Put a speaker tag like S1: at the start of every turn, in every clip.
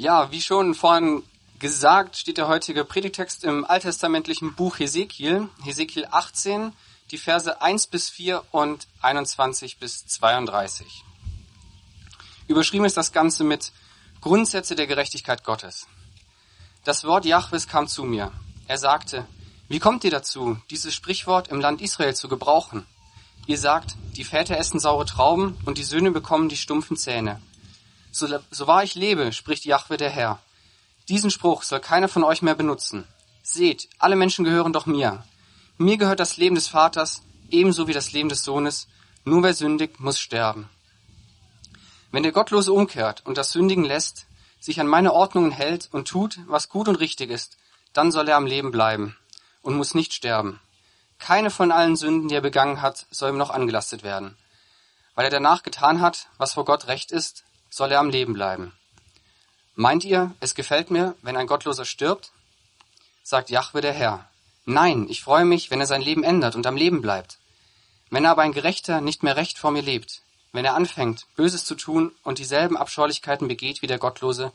S1: Ja, wie schon vorhin gesagt, steht der heutige Predigtext im alttestamentlichen Buch Hesekiel, Hesekiel 18, die Verse 1 bis 4 und 21 bis 32. Überschrieben ist das Ganze mit Grundsätze der Gerechtigkeit Gottes. Das Wort Jahwes kam zu mir. Er sagte, wie kommt ihr dazu, dieses Sprichwort im Land Israel zu gebrauchen? Ihr sagt, die Väter essen saure Trauben und die Söhne bekommen die stumpfen Zähne. So, so wahr ich lebe, spricht Jahwe der Herr. Diesen Spruch soll keiner von euch mehr benutzen. Seht, alle Menschen gehören doch mir. Mir gehört das Leben des Vaters ebenso wie das Leben des Sohnes. Nur wer sündigt, muss sterben. Wenn der Gottlose umkehrt und das Sündigen lässt, sich an meine Ordnungen hält und tut, was gut und richtig ist, dann soll er am Leben bleiben und muss nicht sterben. Keine von allen Sünden, die er begangen hat, soll ihm noch angelastet werden. Weil er danach getan hat, was vor Gott recht ist, soll er am Leben bleiben. Meint ihr, es gefällt mir, wenn ein Gottloser stirbt? Sagt Jahwe der Herr. Nein, ich freue mich, wenn er sein Leben ändert und am Leben bleibt. Wenn aber ein Gerechter nicht mehr recht vor mir lebt, wenn er anfängt, Böses zu tun und dieselben Abscheulichkeiten begeht wie der Gottlose,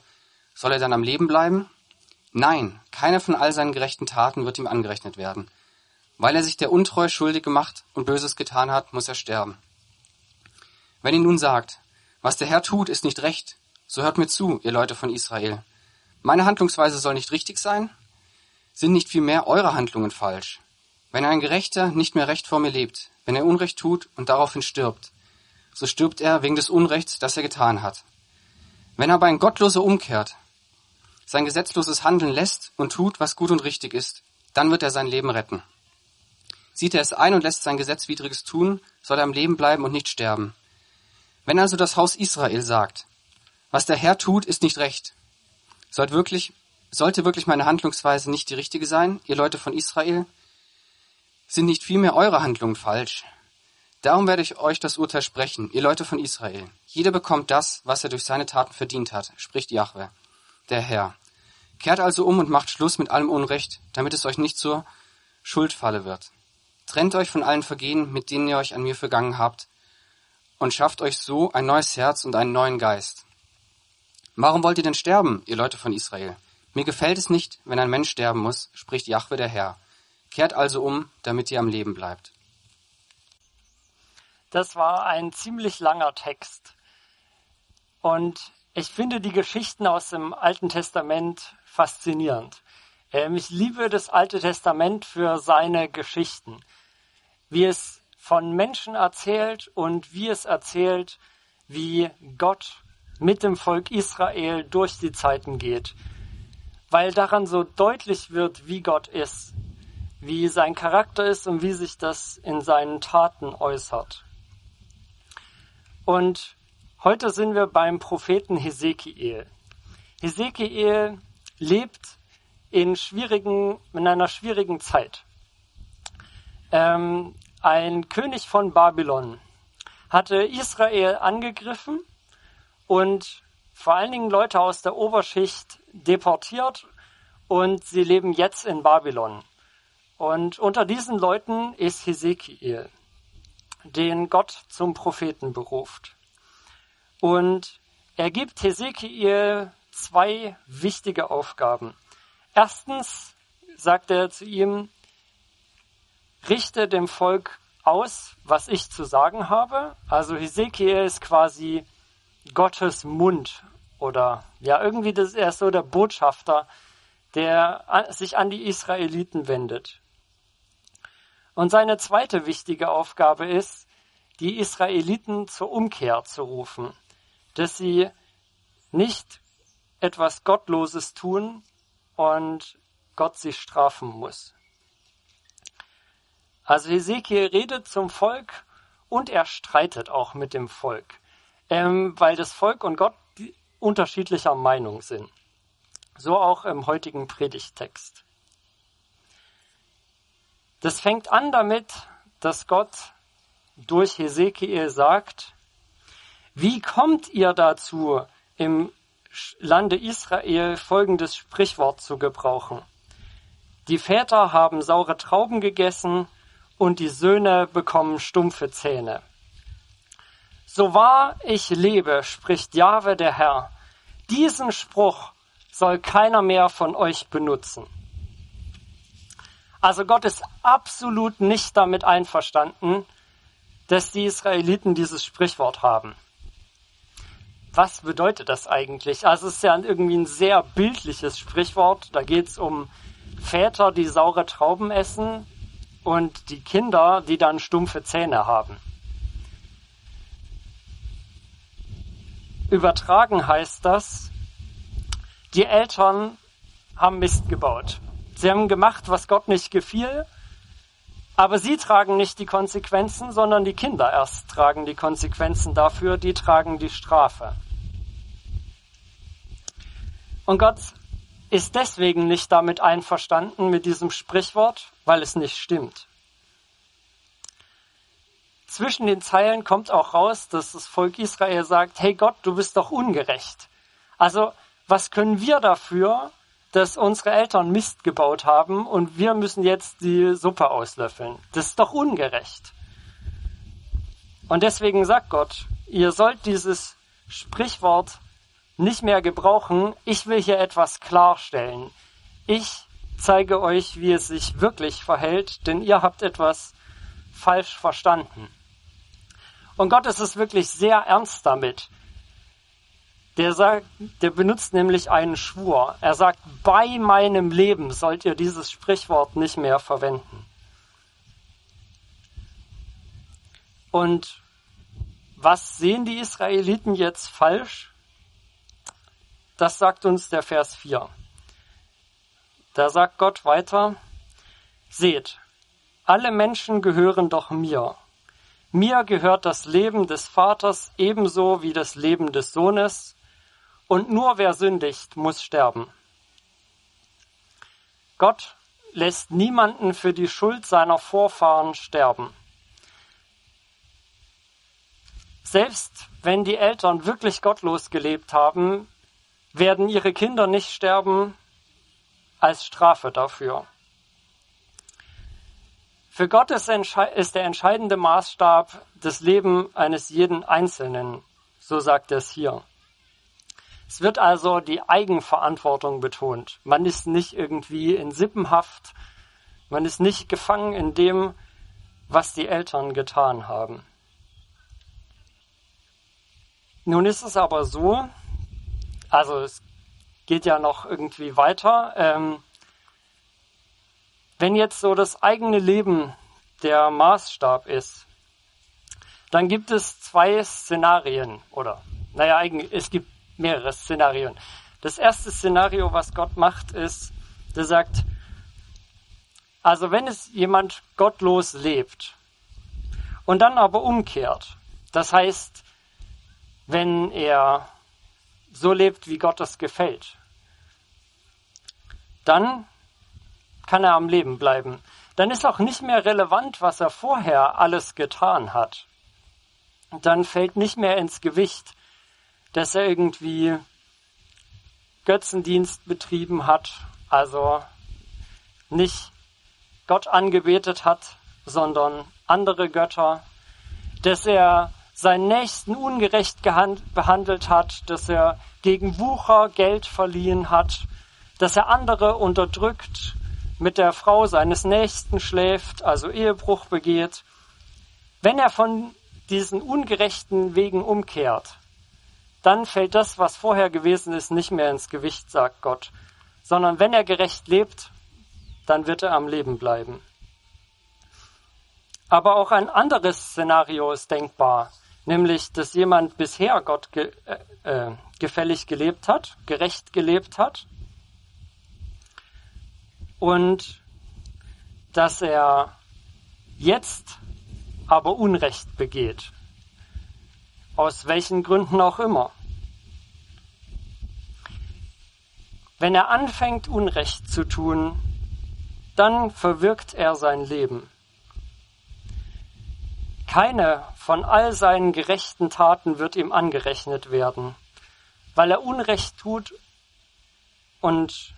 S1: soll er dann am Leben bleiben? Nein, keine von all seinen gerechten Taten wird ihm angerechnet werden. Weil er sich der Untreue schuldig gemacht und Böses getan hat, muss er sterben. Wenn ihr nun sagt, was der Herr tut, ist nicht recht, so hört mir zu, ihr Leute von Israel. Meine Handlungsweise soll nicht richtig sein? Sind nicht vielmehr eure Handlungen falsch? Wenn ein Gerechter nicht mehr recht vor mir lebt, wenn er Unrecht tut und daraufhin stirbt, so stirbt er wegen des Unrechts, das er getan hat. Wenn aber ein Gottloser umkehrt, sein gesetzloses Handeln lässt und tut, was gut und richtig ist, dann wird er sein Leben retten. Sieht er es ein und lässt sein Gesetzwidriges tun, soll er am Leben bleiben und nicht sterben. Wenn also das Haus Israel sagt, was der Herr tut, ist nicht recht, sollte wirklich, sollte wirklich meine Handlungsweise nicht die richtige sein, ihr Leute von Israel? Sind nicht vielmehr eure Handlungen falsch? Darum werde ich euch das Urteil sprechen, ihr Leute von Israel. Jeder bekommt das, was er durch seine Taten verdient hat, spricht Jahwe der Herr. Kehrt also um und macht Schluss mit allem Unrecht, damit es euch nicht zur Schuldfalle wird. Trennt euch von allen Vergehen, mit denen ihr euch an mir vergangen habt, und schafft euch so ein neues Herz und einen neuen Geist. Warum wollt ihr denn sterben, ihr Leute von Israel? Mir gefällt es nicht, wenn ein Mensch sterben muss, spricht Jahwe der Herr. Kehrt also um, damit ihr am Leben bleibt.
S2: Das war ein ziemlich langer Text. Und ich finde die Geschichten aus dem Alten Testament faszinierend. Ähm, ich liebe das Alte Testament für seine Geschichten, wie es von Menschen erzählt und wie es erzählt, wie Gott mit dem Volk Israel durch die Zeiten geht, weil daran so deutlich wird, wie Gott ist, wie sein Charakter ist und wie sich das in seinen Taten äußert. Und Heute sind wir beim Propheten Hesekiel. Hesekiel lebt in, schwierigen, in einer schwierigen Zeit. Ähm, ein König von Babylon hatte Israel angegriffen und vor allen Dingen Leute aus der Oberschicht deportiert und sie leben jetzt in Babylon. Und unter diesen Leuten ist Hesekiel, den Gott zum Propheten beruft. Und er gibt Hesekiel zwei wichtige Aufgaben. Erstens sagt er zu ihm, richte dem Volk aus, was ich zu sagen habe. Also Hesekiel ist quasi Gottes Mund oder ja, irgendwie das ist er so der Botschafter, der sich an die Israeliten wendet. Und seine zweite wichtige Aufgabe ist, die Israeliten zur Umkehr zu rufen dass sie nicht etwas Gottloses tun und Gott sie strafen muss. Also Hesekiel redet zum Volk und er streitet auch mit dem Volk, ähm, weil das Volk und Gott unterschiedlicher Meinung sind. So auch im heutigen Predigtext. Das fängt an damit, dass Gott durch Hesekiel sagt, wie kommt ihr dazu, im Lande Israel folgendes Sprichwort zu gebrauchen? Die Väter haben saure Trauben gegessen und die Söhne bekommen stumpfe Zähne. So wahr ich lebe, spricht Jahwe der Herr, diesen Spruch soll keiner mehr von euch benutzen. Also Gott ist absolut nicht damit einverstanden, dass die Israeliten dieses Sprichwort haben. Was bedeutet das eigentlich? Also es ist ja irgendwie ein sehr bildliches Sprichwort. Da geht es um Väter, die saure Trauben essen und die Kinder, die dann stumpfe Zähne haben. Übertragen heißt das, die Eltern haben Mist gebaut. Sie haben gemacht, was Gott nicht gefiel, aber sie tragen nicht die Konsequenzen, sondern die Kinder erst tragen die Konsequenzen dafür, die tragen die Strafe. Und Gott ist deswegen nicht damit einverstanden mit diesem Sprichwort, weil es nicht stimmt. Zwischen den Zeilen kommt auch raus, dass das Volk Israel sagt, hey Gott, du bist doch ungerecht. Also, was können wir dafür, dass unsere Eltern Mist gebaut haben und wir müssen jetzt die Suppe auslöffeln? Das ist doch ungerecht. Und deswegen sagt Gott, ihr sollt dieses Sprichwort nicht mehr gebrauchen. Ich will hier etwas klarstellen. Ich zeige euch, wie es sich wirklich verhält, denn ihr habt etwas falsch verstanden. Und Gott ist es wirklich sehr ernst damit. Der sagt, der benutzt nämlich einen Schwur. Er sagt, bei meinem Leben sollt ihr dieses Sprichwort nicht mehr verwenden. Und was sehen die Israeliten jetzt falsch? Das sagt uns der Vers 4. Da sagt Gott weiter, seht, alle Menschen gehören doch mir mir gehört das Leben des Vaters ebenso wie das Leben des Sohnes, und nur wer sündigt, muss sterben. Gott lässt niemanden für die Schuld seiner Vorfahren sterben. Selbst wenn die Eltern wirklich gottlos gelebt haben, werden ihre Kinder nicht sterben als Strafe dafür. Für Gott ist, der entscheidende Maßstab das Leben eines jeden Einzelnen, so sagt er es hier. Es wird also die Eigenverantwortung betont. Man ist nicht irgendwie in Sippenhaft, man ist nicht gefangen in dem, was die Eltern getan haben. Nun ist es aber so, also es geht ja noch irgendwie weiter, ähm, wenn jetzt so das eigene Leben der Maßstab ist, dann gibt es zwei Szenarien oder, naja, eigentlich, es gibt mehrere Szenarien. Das erste Szenario, was Gott macht, ist, der sagt, also wenn es jemand gottlos lebt und dann aber umkehrt, das heißt, wenn er so lebt, wie Gott es gefällt, dann kann er am Leben bleiben. Dann ist auch nicht mehr relevant, was er vorher alles getan hat. Dann fällt nicht mehr ins Gewicht, dass er irgendwie Götzendienst betrieben hat, also nicht Gott angebetet hat, sondern andere Götter, dass er seinen Nächsten ungerecht behandelt hat, dass er gegen Wucher Geld verliehen hat, dass er andere unterdrückt, mit der Frau seines Nächsten schläft, also Ehebruch begeht, wenn er von diesen ungerechten Wegen umkehrt, dann fällt das, was vorher gewesen ist, nicht mehr ins Gewicht, sagt Gott, sondern wenn er gerecht lebt, dann wird er am Leben bleiben. Aber auch ein anderes Szenario ist denkbar, nämlich, dass jemand bisher Gott ge äh, äh gefällig gelebt hat, gerecht gelebt hat und dass er jetzt aber Unrecht begeht. Aus welchen Gründen auch immer. Wenn er anfängt, Unrecht zu tun, dann verwirkt er sein Leben. Keine von all seinen gerechten Taten wird ihm angerechnet werden, weil er Unrecht tut und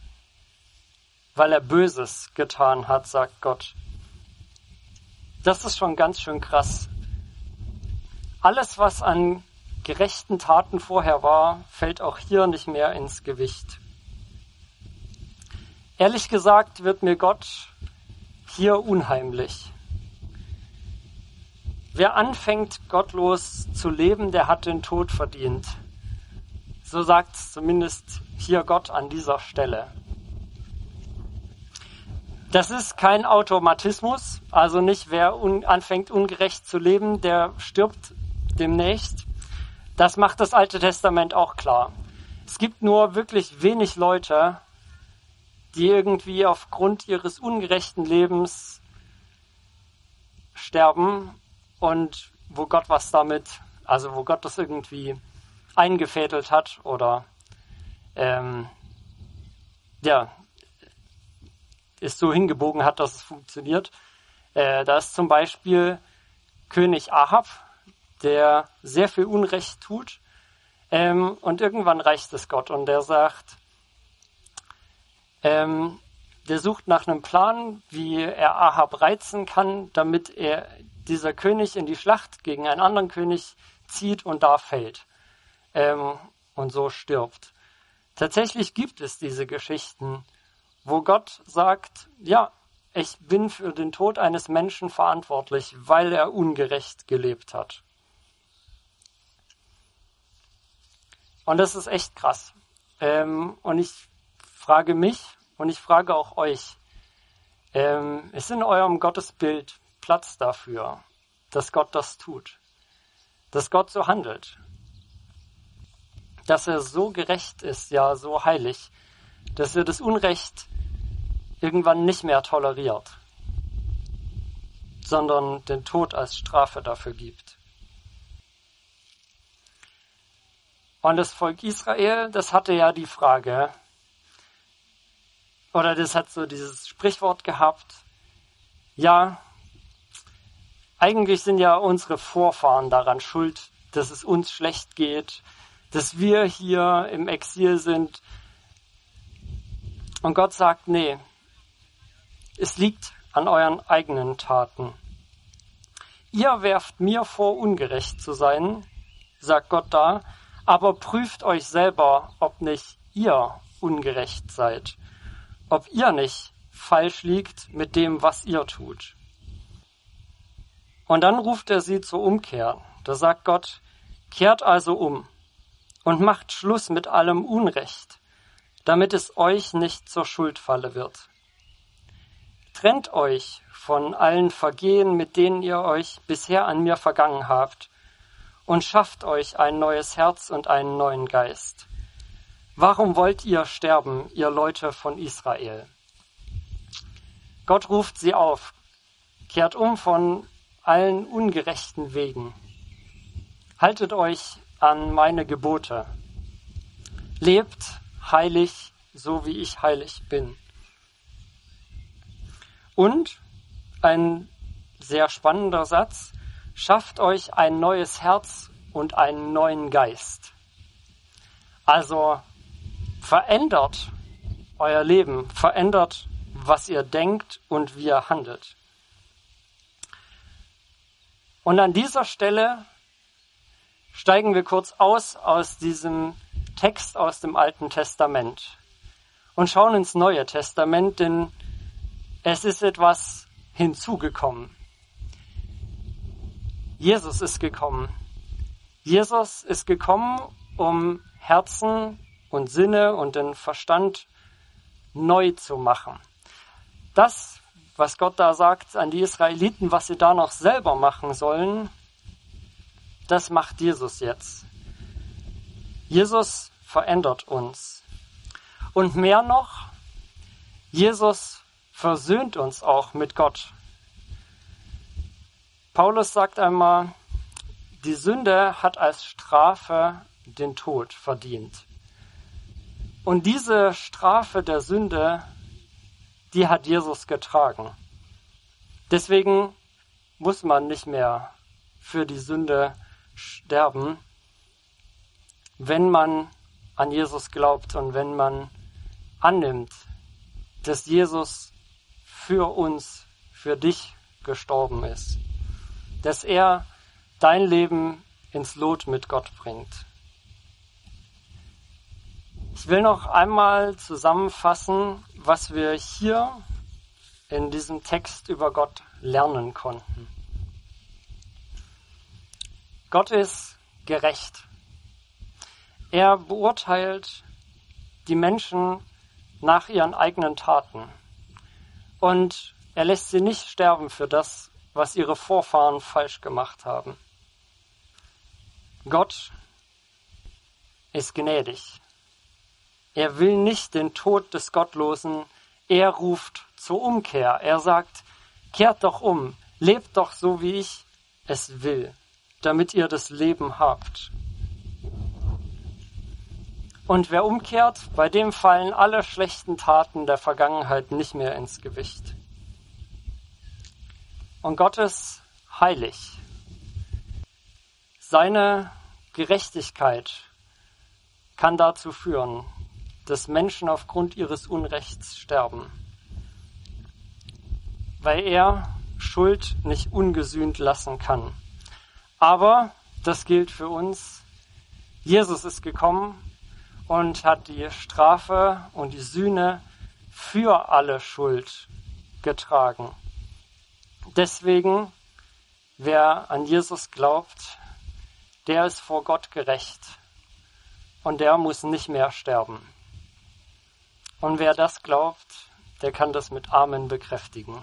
S2: weil er Böses getan hat, sagt Gott. Das ist schon ganz schön krass. Alles, was an gerechten Taten vorher war, fällt auch hier nicht mehr ins Gewicht. Ehrlich gesagt wird mir Gott hier unheimlich. Wer anfängt, gottlos zu leben, der hat den Tod verdient. So sagt zumindest hier Gott an dieser Stelle. Das ist kein Automatismus, also nicht wer un anfängt ungerecht zu leben, der stirbt demnächst. Das macht das Alte Testament auch klar. Es gibt nur wirklich wenig Leute, die irgendwie aufgrund ihres ungerechten Lebens sterben und wo Gott was damit, also wo Gott das irgendwie eingefädelt hat oder ähm, ja, es so hingebogen hat, dass es funktioniert. Äh, da ist zum Beispiel König Ahab, der sehr viel Unrecht tut. Ähm, und irgendwann reicht es Gott und der sagt, ähm, der sucht nach einem Plan, wie er Ahab reizen kann, damit er dieser König in die Schlacht gegen einen anderen König zieht und da fällt ähm, und so stirbt. Tatsächlich gibt es diese Geschichten, wo Gott sagt, ja, ich bin für den Tod eines Menschen verantwortlich, weil er ungerecht gelebt hat. Und das ist echt krass. Ähm, und ich frage mich und ich frage auch euch, ähm, ist in eurem Gottesbild Platz dafür, dass Gott das tut, dass Gott so handelt, dass er so gerecht ist, ja so heilig, dass er das Unrecht irgendwann nicht mehr toleriert, sondern den Tod als Strafe dafür gibt. Und das Volk Israel, das hatte ja die Frage, oder das hat so dieses Sprichwort gehabt, ja, eigentlich sind ja unsere Vorfahren daran schuld, dass es uns schlecht geht, dass wir hier im Exil sind. Und Gott sagt, nee, es liegt an euren eigenen Taten. Ihr werft mir vor, ungerecht zu sein, sagt Gott da, aber prüft euch selber, ob nicht ihr ungerecht seid, ob ihr nicht falsch liegt mit dem, was ihr tut. Und dann ruft er sie zur Umkehr. Da sagt Gott, kehrt also um und macht Schluss mit allem Unrecht, damit es euch nicht zur Schuldfalle wird. Trennt euch von allen Vergehen, mit denen ihr euch bisher an mir vergangen habt, und schafft euch ein neues Herz und einen neuen Geist. Warum wollt ihr sterben, ihr Leute von Israel? Gott ruft sie auf, kehrt um von allen ungerechten Wegen. Haltet euch an meine Gebote. Lebt heilig, so wie ich heilig bin. Und ein sehr spannender Satz, schafft euch ein neues Herz und einen neuen Geist. Also verändert euer Leben, verändert, was ihr denkt und wie ihr handelt. Und an dieser Stelle steigen wir kurz aus aus diesem Text aus dem Alten Testament und schauen ins Neue Testament, denn es ist etwas hinzugekommen. Jesus ist gekommen. Jesus ist gekommen, um Herzen und Sinne und den Verstand neu zu machen. Das, was Gott da sagt an die Israeliten, was sie da noch selber machen sollen, das macht Jesus jetzt. Jesus verändert uns. Und mehr noch, Jesus versöhnt uns auch mit Gott. Paulus sagt einmal, die Sünde hat als Strafe den Tod verdient. Und diese Strafe der Sünde, die hat Jesus getragen. Deswegen muss man nicht mehr für die Sünde sterben, wenn man an Jesus glaubt und wenn man annimmt, dass Jesus für uns, für dich gestorben ist. Dass er dein Leben ins Lot mit Gott bringt. Ich will noch einmal zusammenfassen, was wir hier in diesem Text über Gott lernen konnten. Gott ist gerecht. Er beurteilt die Menschen nach ihren eigenen Taten. Und er lässt sie nicht sterben für das, was ihre Vorfahren falsch gemacht haben. Gott ist gnädig. Er will nicht den Tod des Gottlosen, er ruft zur Umkehr. Er sagt, kehrt doch um, lebt doch so, wie ich es will, damit ihr das Leben habt. Und wer umkehrt, bei dem fallen alle schlechten Taten der Vergangenheit nicht mehr ins Gewicht. Und Gott ist heilig. Seine Gerechtigkeit kann dazu führen, dass Menschen aufgrund ihres Unrechts sterben, weil er Schuld nicht ungesühnt lassen kann. Aber das gilt für uns. Jesus ist gekommen, und hat die Strafe und die Sühne für alle Schuld getragen. Deswegen, wer an Jesus glaubt, der ist vor Gott gerecht und der muss nicht mehr sterben. Und wer das glaubt, der kann das mit Amen bekräftigen.